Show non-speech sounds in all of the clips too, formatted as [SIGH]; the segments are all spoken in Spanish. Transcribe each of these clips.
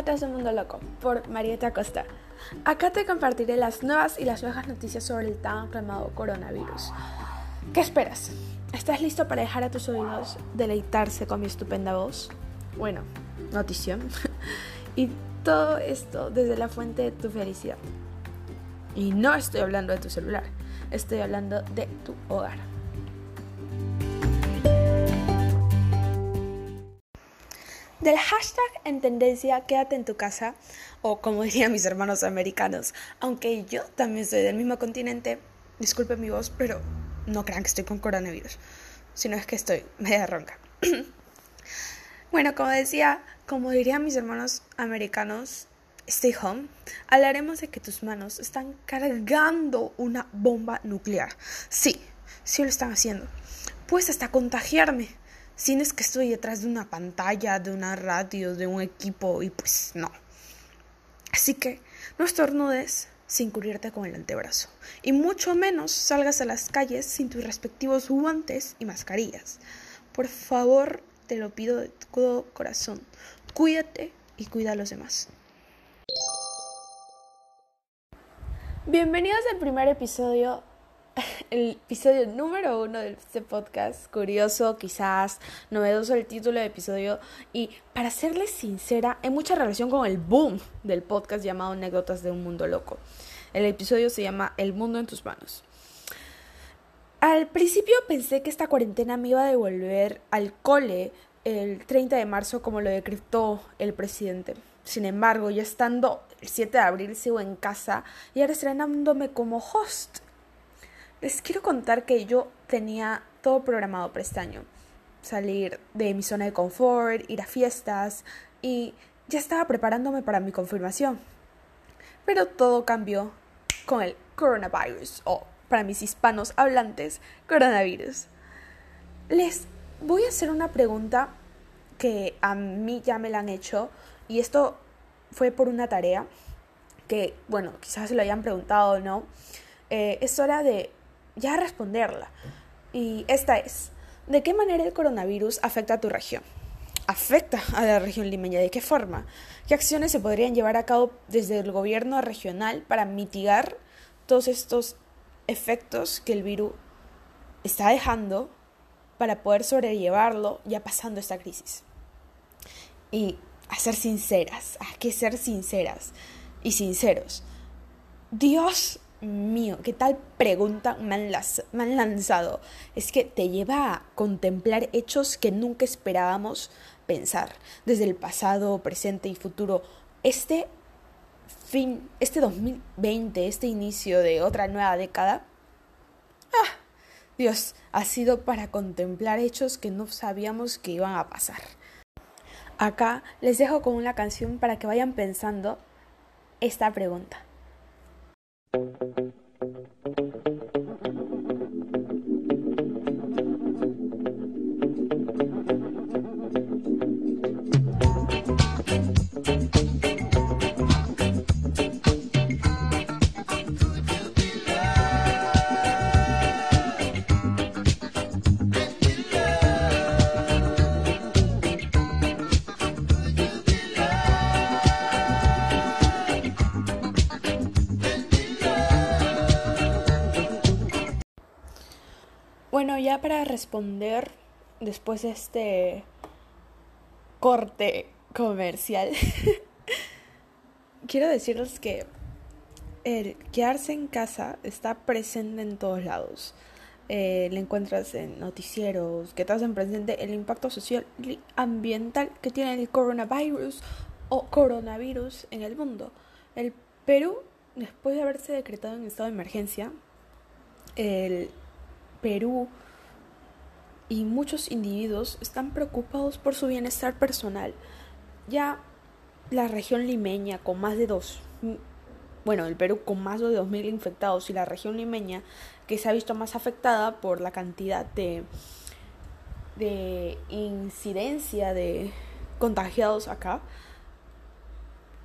Anécdotas del Mundo Loco por Marieta Costa. Acá te compartiré las nuevas y las viejas noticias sobre el tan aclamado coronavirus. ¿Qué esperas? ¿Estás listo para dejar a tus oídos deleitarse con mi estupenda voz? Bueno, notición. [LAUGHS] y todo esto desde la fuente de tu felicidad. Y no estoy hablando de tu celular, estoy hablando de tu hogar. Del hashtag en tendencia quédate en tu casa, o como [LAUGHS] dirían mis hermanos americanos, aunque yo también soy del mismo continente, disculpe mi voz, pero no crean que estoy con coronavirus, sino es que estoy [LAUGHS] media ronca. [CLEARS THROAT] bueno, como decía, como dirían mis hermanos americanos, stay home, hablaremos de que tus manos están cargando una bomba nuclear. Sí, sí lo están haciendo. Puedes hasta contagiarme si es que estoy detrás de una pantalla, de una radio, de un equipo y pues no. Así que no estornudes sin cubrirte con el antebrazo y mucho menos salgas a las calles sin tus respectivos guantes y mascarillas. Por favor, te lo pido de todo corazón. Cuídate y cuida a los demás. Bienvenidos al primer episodio el episodio número uno de este podcast, curioso, quizás novedoso el título del episodio y para serles sincera, hay mucha relación con el boom del podcast llamado Anécdotas de un Mundo Loco. El episodio se llama El Mundo en tus manos. Al principio pensé que esta cuarentena me iba a devolver al cole el 30 de marzo como lo decretó el presidente. Sin embargo, ya estando el 7 de abril sigo en casa y ahora estrenándome como host les quiero contar que yo tenía todo programado para este año. Salir de mi zona de confort, ir a fiestas y ya estaba preparándome para mi confirmación. Pero todo cambió con el coronavirus o para mis hispanos hablantes, coronavirus. Les voy a hacer una pregunta que a mí ya me la han hecho y esto fue por una tarea que, bueno, quizás se lo hayan preguntado o no. Eh, es hora de ya responderla. Y esta es, ¿de qué manera el coronavirus afecta a tu región? ¿Afecta a la región limeña? ¿De qué forma? ¿Qué acciones se podrían llevar a cabo desde el gobierno regional para mitigar todos estos efectos que el virus está dejando para poder sobrellevarlo ya pasando esta crisis? Y a ser sinceras, hay que ser sinceras y sinceros. Dios mío, ¿qué tal pregunta me han, lanzado? Es que te lleva a contemplar hechos que nunca esperábamos pensar, desde el pasado, presente y futuro. Este fin, este 2020, este inicio de otra nueva década, ah, Dios, ha sido para contemplar hechos que no sabíamos que iban a pasar. Acá les dejo con una canción para que vayan pensando esta pregunta. Bueno, para responder después de este corte comercial, [LAUGHS] quiero decirles que el quedarse en casa está presente en todos lados. Eh, le encuentras en noticieros que te hacen presente el impacto social y ambiental que tiene el coronavirus o coronavirus en el mundo. El Perú, después de haberse decretado en estado de emergencia, el Perú y muchos individuos están preocupados por su bienestar personal. Ya la región limeña con más de dos, bueno, el Perú con más de 2.000 infectados y la región limeña que se ha visto más afectada por la cantidad de, de incidencia de contagiados acá,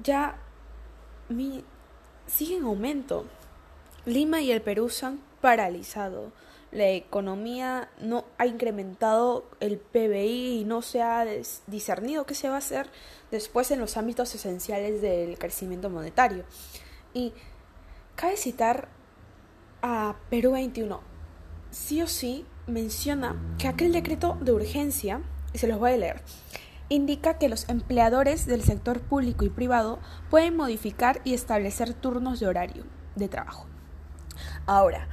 ya mi, sigue en aumento. Lima y el Perú se han paralizado la economía no ha incrementado el PBI y no se ha discernido qué se va a hacer después en los ámbitos esenciales del crecimiento monetario. Y cabe citar a Perú 21. Sí o sí menciona que aquel decreto de urgencia, y se los voy a leer, indica que los empleadores del sector público y privado pueden modificar y establecer turnos de horario de trabajo. Ahora,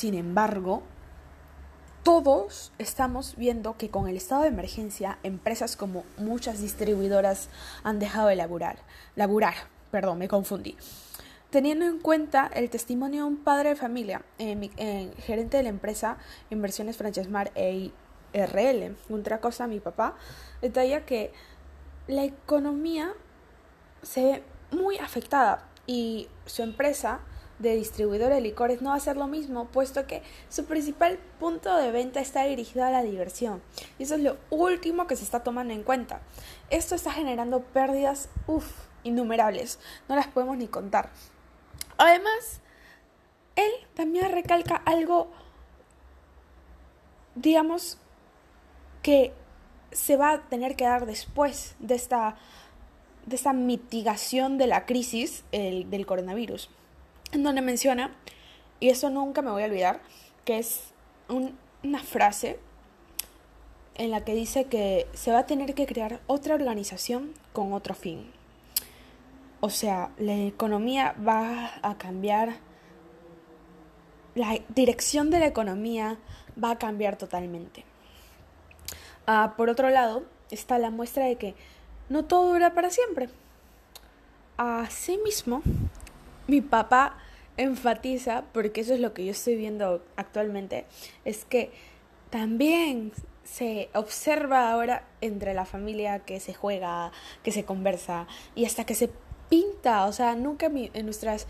sin embargo, todos estamos viendo que con el estado de emergencia, empresas como muchas distribuidoras han dejado de laburar. Laburar, perdón, me confundí. Teniendo en cuenta el testimonio de un padre de familia, eh, gerente de la empresa Inversiones Francesmar EIRL, otra cosa, mi papá, detalla que la economía se ve muy afectada y su empresa de distribuidor de licores no va a ser lo mismo, puesto que su principal punto de venta está dirigido a la diversión. Y eso es lo último que se está tomando en cuenta. Esto está generando pérdidas, uff, innumerables. No las podemos ni contar. Además, él también recalca algo, digamos, que se va a tener que dar después de esta, de esta mitigación de la crisis del coronavirus en donde menciona, y eso nunca me voy a olvidar, que es una frase en la que dice que se va a tener que crear otra organización con otro fin. O sea, la economía va a cambiar, la dirección de la economía va a cambiar totalmente. Ah, por otro lado, está la muestra de que no todo dura para siempre. Asimismo, mi papá enfatiza, porque eso es lo que yo estoy viendo actualmente, es que también se observa ahora entre la familia que se juega, que se conversa y hasta que se pinta, o sea, nunca en nuestras,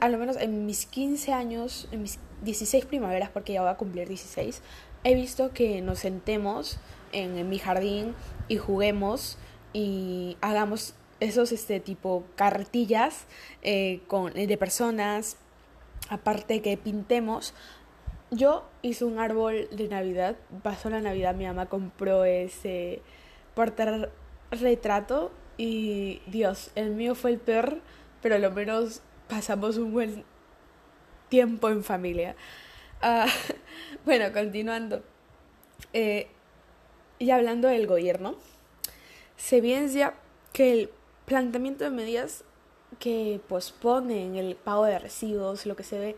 a lo menos en mis 15 años, en mis 16 primaveras, porque ya voy a cumplir 16, he visto que nos sentemos en, en mi jardín y juguemos y hagamos esos este tipo cartillas eh, con, eh, de personas, aparte que pintemos. Yo hice un árbol de Navidad, pasó la Navidad, mi mamá compró ese portar retrato y Dios, el mío fue el peor, pero lo menos pasamos un buen tiempo en familia. Ah, [LAUGHS] bueno, continuando. Eh, y hablando del gobierno, se evidencia que el planteamiento de medidas que posponen el pago de recibos, lo que se ve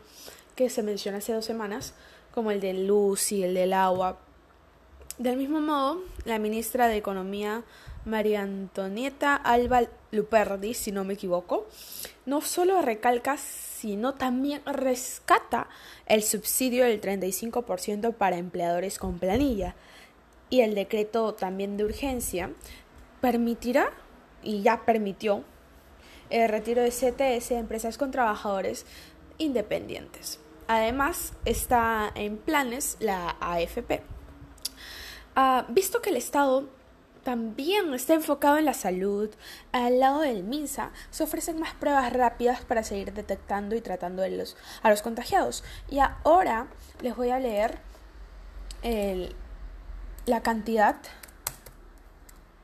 que se menciona hace dos semanas, como el de luz y el del agua. Del mismo modo, la ministra de Economía, María Antonieta Alba Luperdi, si no me equivoco, no solo recalca, sino también rescata el subsidio del 35% para empleadores con planilla. Y el decreto también de urgencia permitirá y ya permitió el retiro de CTS de empresas con trabajadores independientes. Además, está en planes la AFP. Ah, visto que el Estado también está enfocado en la salud, al lado del MINSA se ofrecen más pruebas rápidas para seguir detectando y tratando a los, a los contagiados. Y ahora les voy a leer la cantidad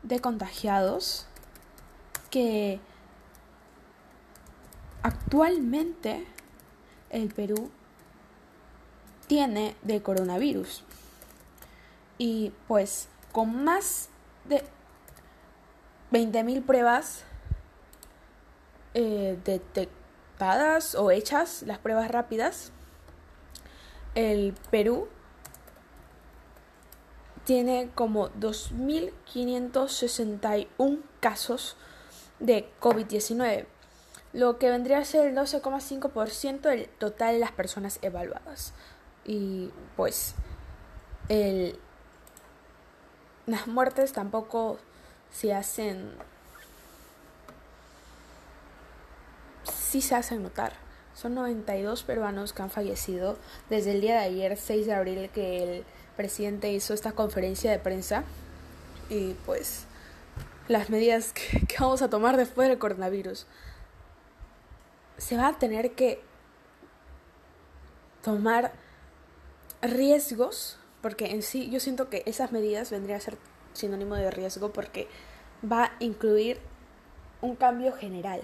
de contagiados que actualmente el Perú tiene de coronavirus. Y pues con más de 20.000 pruebas eh, detectadas o hechas, las pruebas rápidas, el Perú tiene como 2.561 casos de COVID-19, lo que vendría a ser el 12,5% del total de las personas evaluadas. Y pues el, las muertes tampoco se hacen, sí se hacen notar. Son 92 peruanos que han fallecido desde el día de ayer, 6 de abril, que el presidente hizo esta conferencia de prensa. Y pues las medidas [LAUGHS] que, vamos a tomar después del coronavirus. Se va a tener que tomar riesgos, porque en sí yo siento que esas medidas vendrían a ser sinónimo de riesgo porque va a incluir un cambio general,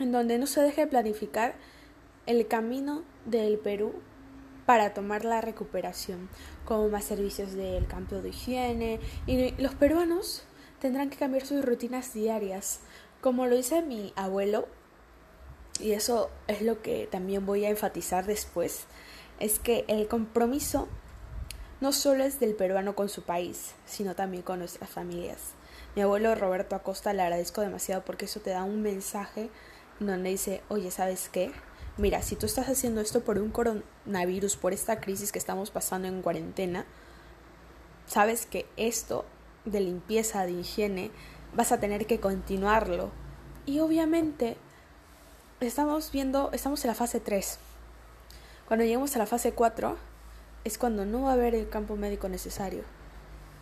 en donde no se deje de planificar el camino del Perú para tomar la recuperación, como más servicios del campo de higiene, y los peruanos tendrán que cambiar sus rutinas diarias, como lo dice mi abuelo, y eso es lo que también voy a enfatizar después, es que el compromiso no solo es del peruano con su país, sino también con nuestras familias. Mi abuelo Roberto Acosta le agradezco demasiado porque eso te da un mensaje donde dice, oye, ¿sabes qué? Mira, si tú estás haciendo esto por un coronavirus, por esta crisis que estamos pasando en cuarentena, sabes que esto de limpieza, de higiene, vas a tener que continuarlo. Y obviamente estamos viendo, estamos en la fase 3. Cuando lleguemos a la fase 4 es cuando no va a haber el campo médico necesario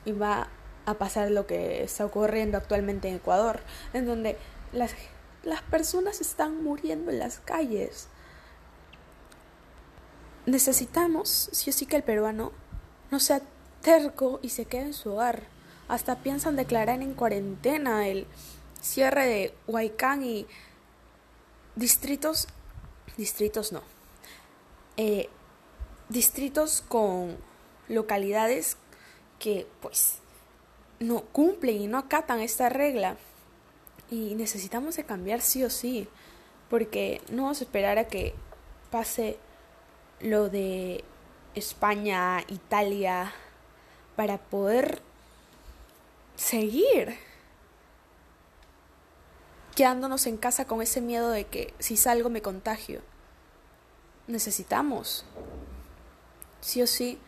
y va a pasar lo que está ocurriendo actualmente en Ecuador, en donde las, las personas están muriendo en las calles. Necesitamos, sí o que el peruano no sea terco y se quede en su hogar. Hasta piensan declarar en cuarentena el cierre de Huaycán y distritos, distritos no, eh, distritos con localidades que pues no cumplen y no acatan esta regla. Y necesitamos de cambiar sí o sí porque no vamos a esperar a que pase lo de España, Italia para poder seguir quedándonos en casa con ese miedo de que si salgo me contagio. Necesitamos, sí o sí,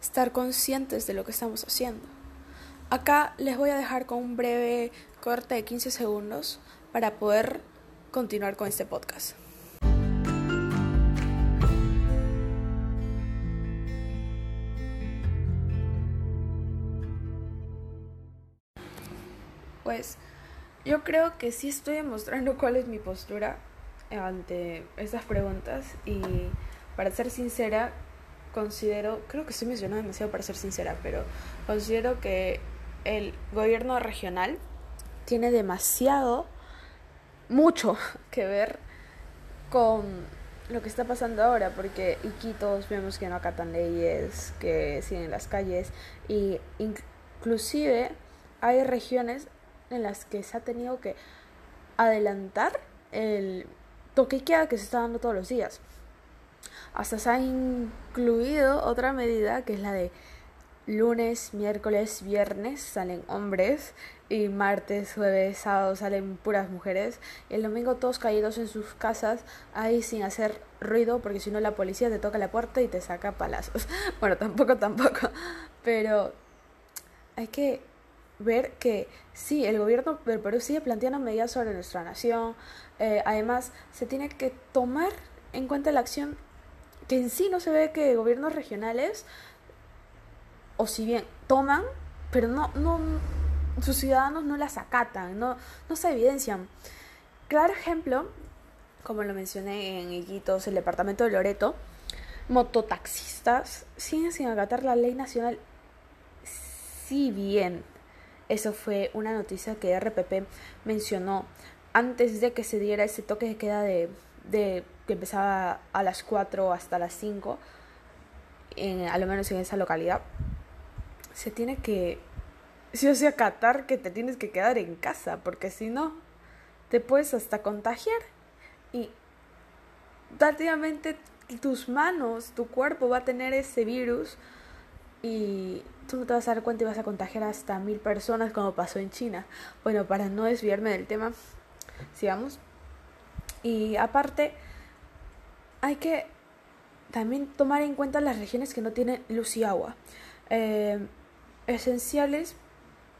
estar conscientes de lo que estamos haciendo. Acá les voy a dejar con un breve corte de 15 segundos para poder continuar con este podcast. Pues yo creo que sí estoy demostrando cuál es mi postura ante estas preguntas y para ser sincera, considero, creo que estoy mencionando demasiado para ser sincera, pero considero que el gobierno regional tiene demasiado, mucho [LAUGHS] que ver con lo que está pasando ahora, porque Iquitos vemos que no acatan leyes, que siguen las calles, y inclusive hay regiones en las que se ha tenido que adelantar el toque que se está dando todos los días. Hasta se ha incluido otra medida que es la de lunes, miércoles, viernes salen hombres y martes, jueves, sábado salen puras mujeres y el domingo todos caídos en sus casas ahí sin hacer ruido porque si no la policía te toca la puerta y te saca palazos. [LAUGHS] Bueno, tampoco, tampoco, pero hay que ver que sí, el gobierno del Perú sigue planteando medidas sobre nuestra nación. Eh, además, se tiene que tomar en cuenta la acción que en sí no se ve que gobiernos regionales, o si bien toman, pero no, no sus ciudadanos no las acatan, no, no se evidencian. Claro ejemplo, como lo mencioné en Iquitos, el departamento de Loreto, mototaxistas siguen sin acatar la ley nacional, si bien eso fue una noticia que RPP mencionó antes de que se diera ese toque de queda de, que empezaba a las 4 hasta las 5, en, a lo menos en esa localidad. Se tiene que, sí o sí, acatar que te tienes que quedar en casa, porque si no, te puedes hasta contagiar. Y prácticamente tus manos, tu cuerpo va a tener ese virus y tú no te vas a dar cuenta y vas a contagiar hasta mil personas como pasó en China. Bueno, para no desviarme del tema, sigamos. Y aparte, hay que también tomar en cuenta las regiones que no tienen luz y agua. Eh, esenciales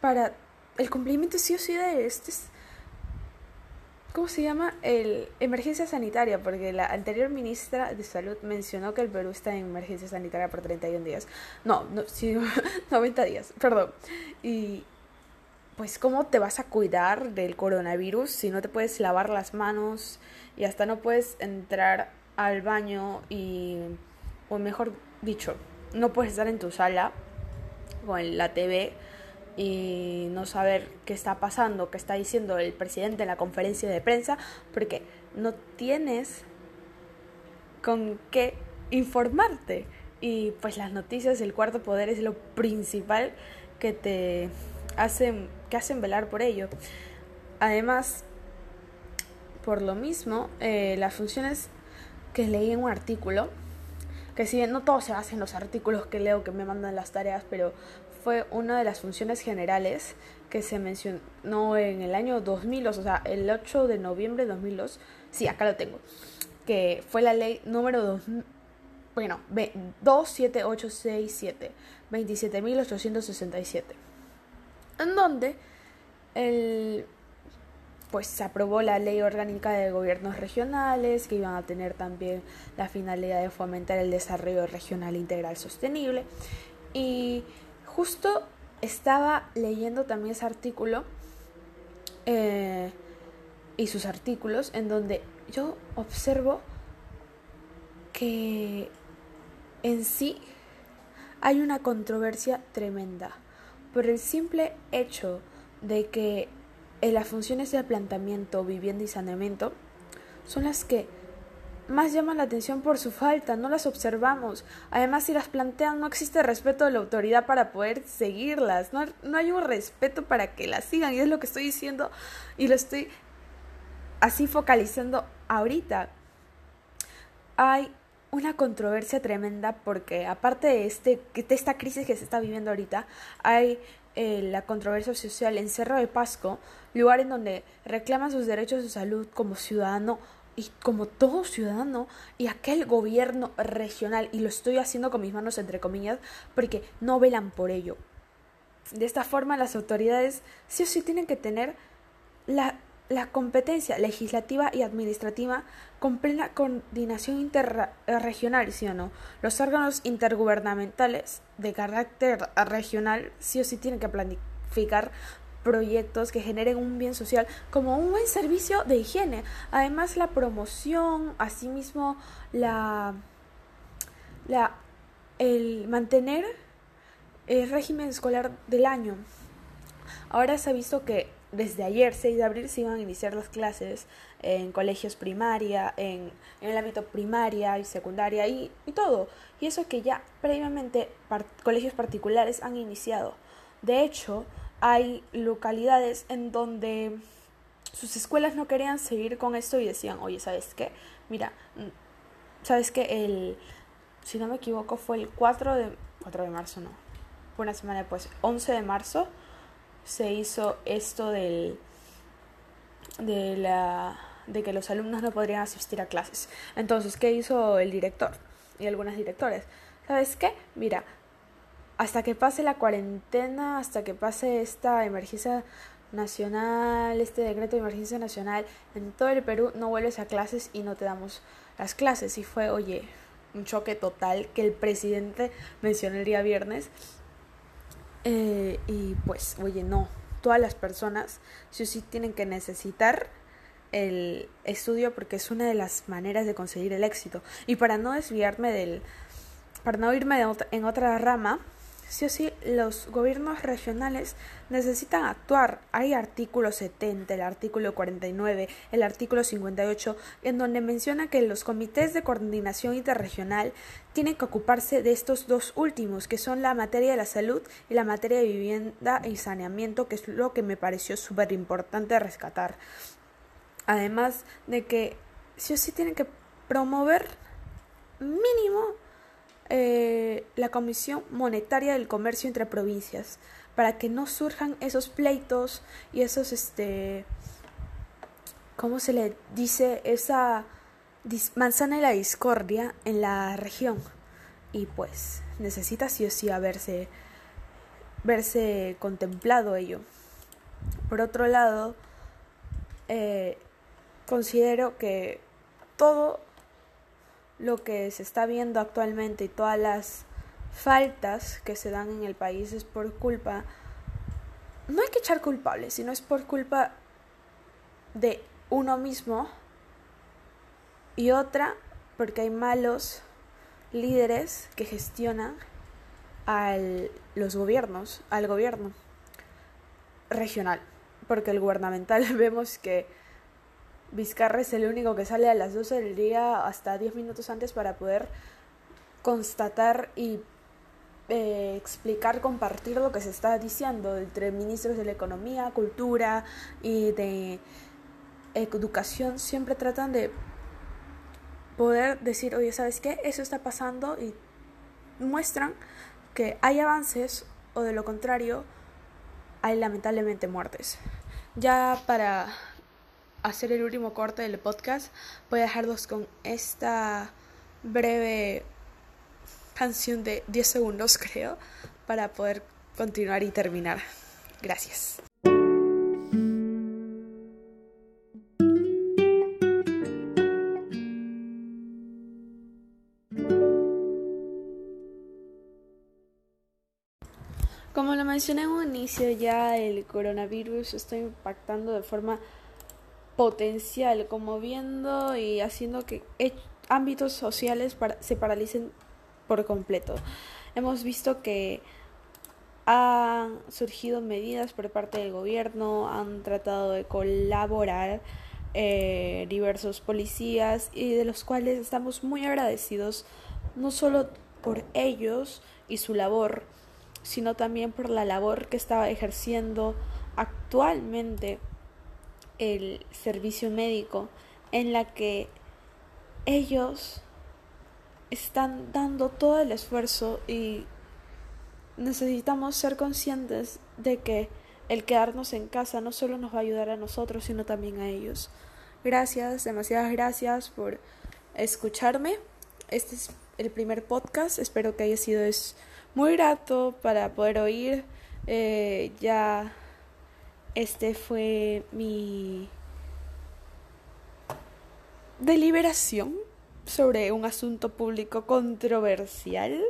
para el cumplimiento sí o sí de este ¿cómo se llama? El emergencia sanitaria, porque la anterior ministra de Salud mencionó que el Perú está en emergencia sanitaria por 31 días. No, no sí, [LAUGHS] 90 días, perdón. Y pues cómo te vas a cuidar del coronavirus si no te puedes lavar las manos y hasta no puedes entrar al baño y o mejor dicho, no puedes estar en tu sala con la TV y no saber qué está pasando, qué está diciendo el presidente en la conferencia de prensa, porque no tienes con qué informarte. Y pues las noticias del cuarto poder es lo principal que te hacen, que hacen velar por ello. Además, por lo mismo, eh, las funciones que leí en un artículo, que si no todo se hace en los artículos que leo que me mandan las tareas, pero fue una de las funciones generales que se mencionó en el año 2002, o sea, el 8 de noviembre de 2002, sí, acá lo tengo, que fue la ley número 2, bueno, 27867, 27.867, en donde el pues se aprobó la ley orgánica de gobiernos regionales que iban a tener también la finalidad de fomentar el desarrollo regional integral sostenible y justo estaba leyendo también ese artículo eh, y sus artículos en donde yo observo que en sí hay una controversia tremenda por el simple hecho de que en las funciones de planteamiento, vivienda y saneamiento son las que más llaman la atención por su falta, no las observamos. Además, si las plantean, no existe respeto de la autoridad para poder seguirlas, no, no hay un respeto para que las sigan, y es lo que estoy diciendo y lo estoy así focalizando ahorita. Hay una controversia tremenda porque aparte de, este, de esta crisis que se está viviendo ahorita, hay eh, la controversia social en Cerro de Pasco, lugar en donde reclaman sus derechos de salud como ciudadano y como todo ciudadano y aquel gobierno regional, y lo estoy haciendo con mis manos entre comillas, porque no velan por ello. De esta forma las autoridades sí o sí tienen que tener la, la competencia legislativa y administrativa con plena coordinación interregional, ¿sí o no? Los órganos intergubernamentales de carácter regional sí o sí tienen que planificar proyectos que generen un bien social como un buen servicio de higiene. Además, la promoción, asimismo, la, la el mantener el régimen escolar del año. Ahora se ha visto que desde ayer, 6 de abril, se iban a iniciar las clases en colegios primaria, en, en el ámbito primaria y secundaria y, y, todo. Y eso que ya previamente colegios particulares han iniciado. De hecho, hay localidades en donde sus escuelas no querían seguir con esto y decían, oye, ¿sabes qué? Mira, mm, ¿sabes qué? El, si no me equivoco, fue el 4 de, 4 de marzo, no, fue una semana después, 11 de marzo, se hizo esto del, de la, de que los alumnos no podrían asistir a clases. Entonces, ¿qué hizo el director y algunas directores? ¿Sabes qué? Mira, hasta que pase la cuarentena, hasta que pase esta emergencia nacional, este decreto de emergencia nacional en todo el Perú, no vuelves a clases y no te damos las clases. Y fue, oye, un choque total que el presidente mencionó el día viernes. Eh, y pues, oye, no, todas las personas sí sí tienen que necesitar el estudio porque es una de las maneras de conseguir el éxito. Y para no desviarme del, para no irme en otra rama, Sí o sí, los gobiernos regionales necesitan actuar. Hay artículo 70, el artículo 49, el artículo 58, en donde menciona que los comités de coordinación interregional tienen que ocuparse de estos dos últimos, que son la materia de la salud y la materia de vivienda y saneamiento, que es lo que me pareció súper importante rescatar. Además de que sí o sí tienen que promover mínimo eh, la Comisión Monetaria del Comercio entre provincias para que no surjan esos pleitos y esos, este, ¿cómo se le dice? Esa manzana de la discordia en la región. Y pues necesita sí o sí haberse, verse contemplado ello. Por otro lado, eh, considero que todo lo que se está viendo actualmente y todas las faltas que se dan en el país es por culpa, no hay que echar culpables, sino es por culpa de uno mismo y otra porque hay malos líderes que gestionan a los gobiernos, al gobierno regional, porque el gubernamental [LAUGHS] vemos que Vizcarra es el único que sale a las 12 del día hasta 10 minutos antes para poder constatar y eh, explicar, compartir lo que se está diciendo entre ministros de la economía, cultura y de educación. Siempre tratan de poder decir, oye, ¿sabes qué? Eso está pasando y muestran que hay avances o de lo contrario hay lamentablemente muertes. Ya para hacer el último corte del podcast, voy a dejarlos con esta breve canción de 10 segundos, [LAUGHS] creo, para poder continuar y terminar. Gracias. Como lo mencioné en un inicio, ya el coronavirus está impactando de forma potencial, como viendo y haciendo que ámbitos sociales se paralicen por completo. Hemos visto que han surgido medidas por parte del gobierno, han tratado de colaborar eh, diversos policías y de los cuales estamos muy agradecidos, no solo por ellos y su labor, sino también por la labor que estaba ejerciendo actualmente el servicio médico en la que ellos están dando todo el esfuerzo y necesitamos ser conscientes de que el quedarnos en casa no solo nos va a ayudar a nosotros, sino también a ellos. Gracias, demasiadas gracias por escucharme. Este es el primer podcast, espero que haya sido es muy grato para poder oír. Eh, ya este fue mi deliberación sobre un asunto público controversial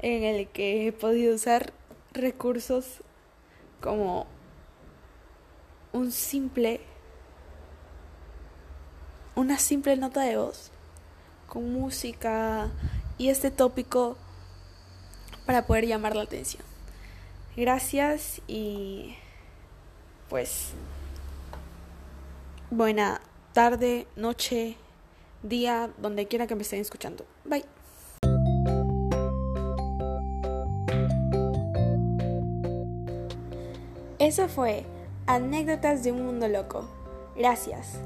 en el que he podido usar recursos como un simple una simple nota de voz con música y este tópico para poder llamar la atención. Gracias y pues buena tarde, noche, día, donde quiera que me estén escuchando. Bye. Eso fue Anécdotas de un Mundo Loco. Gracias.